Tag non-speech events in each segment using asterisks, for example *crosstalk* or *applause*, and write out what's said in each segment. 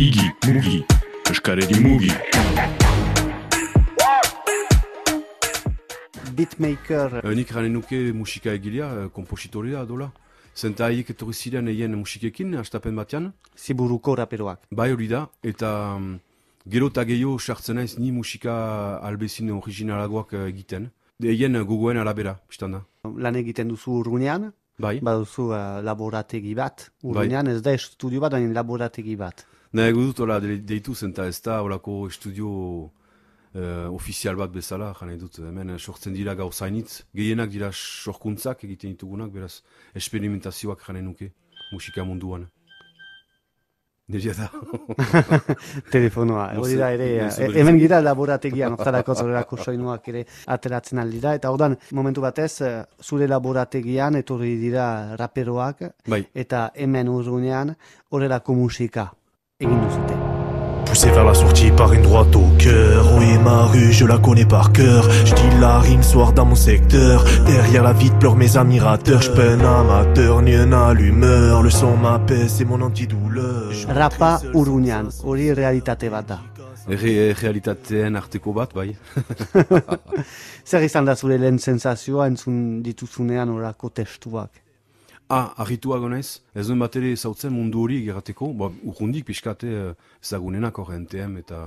Igi, mugi, eskareri mugi. Beatmaker Uh, nik ranen nuke musika egilea, uh, kompositorea dola. Zenta haiek etorri ziren eien musikekin, astapen batean. ziburuko raperoak. Bai hori da, eta um, gero eta gehiago sartzen naiz ni musika albezin originalagoak uh, egiten. Eien gogoen arabera, biztan da. Lan egiten duzu urgunean, Bai, baduzu uh, laborategi bat. Urgunean ez da estudio bat, baina laborategi bat. Nahi dut hola de- deitu zenta ez da holako estudio uh, ofizial bat bezala, jane dut, hemen sortzen dira gauzainitz, gehienak dira sorkuntzak egiten ditugunak, beraz, experimentazioak jane nuke, musika munduan. Neria da. *laughs* Telefonoa, hori da ere, eh, hemen gira laborategian, ozarako zorerako soinuak ere ateratzen aldira, eta ordan momentu batez, eh, zure laborategian etorri dira raperoak, bai, eta hemen urgunean horrelako musika Poussé vers la sortie par une droite au cœur. Oui, ma rue, je la connais par cœur. Je dis la rime soir dans mon secteur. Derrière la vie pleurent mes admirateurs. Je peine amateur, ni un allumeur. Le son m'apaise, c'est mon antidouleur. Je Rapa sans hori realitate bat da. erre, realitateen arteko bat, bai. *laughs* Zer izan da zure lehen sensazioa entzun dituzunean testuak? Ah, argituago naiz, ez duen bat ere zautzen mundu hori gerateko, ba, urrundik pixkate eh, ezagunenak hor NTM eta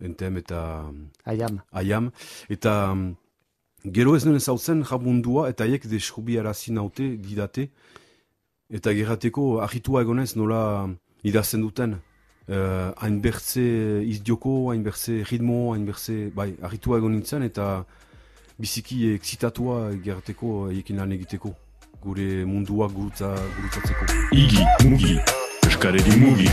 NTM eta Aiam. aiam, eta gero ez duen zautzen jabundua eta haiek deskubi arazi naute didate, eta gerateko argitua egon naiz nola idazten duten, uh, hainbertze izdioko, hainbertze ritmo, hainbertze, bai, argitua egon nintzen, eta biziki exitatua gerateko haiekin lan egiteko, gure mundua gurutza, gurutzatzeko. Igi, mugi, eskareri mugi.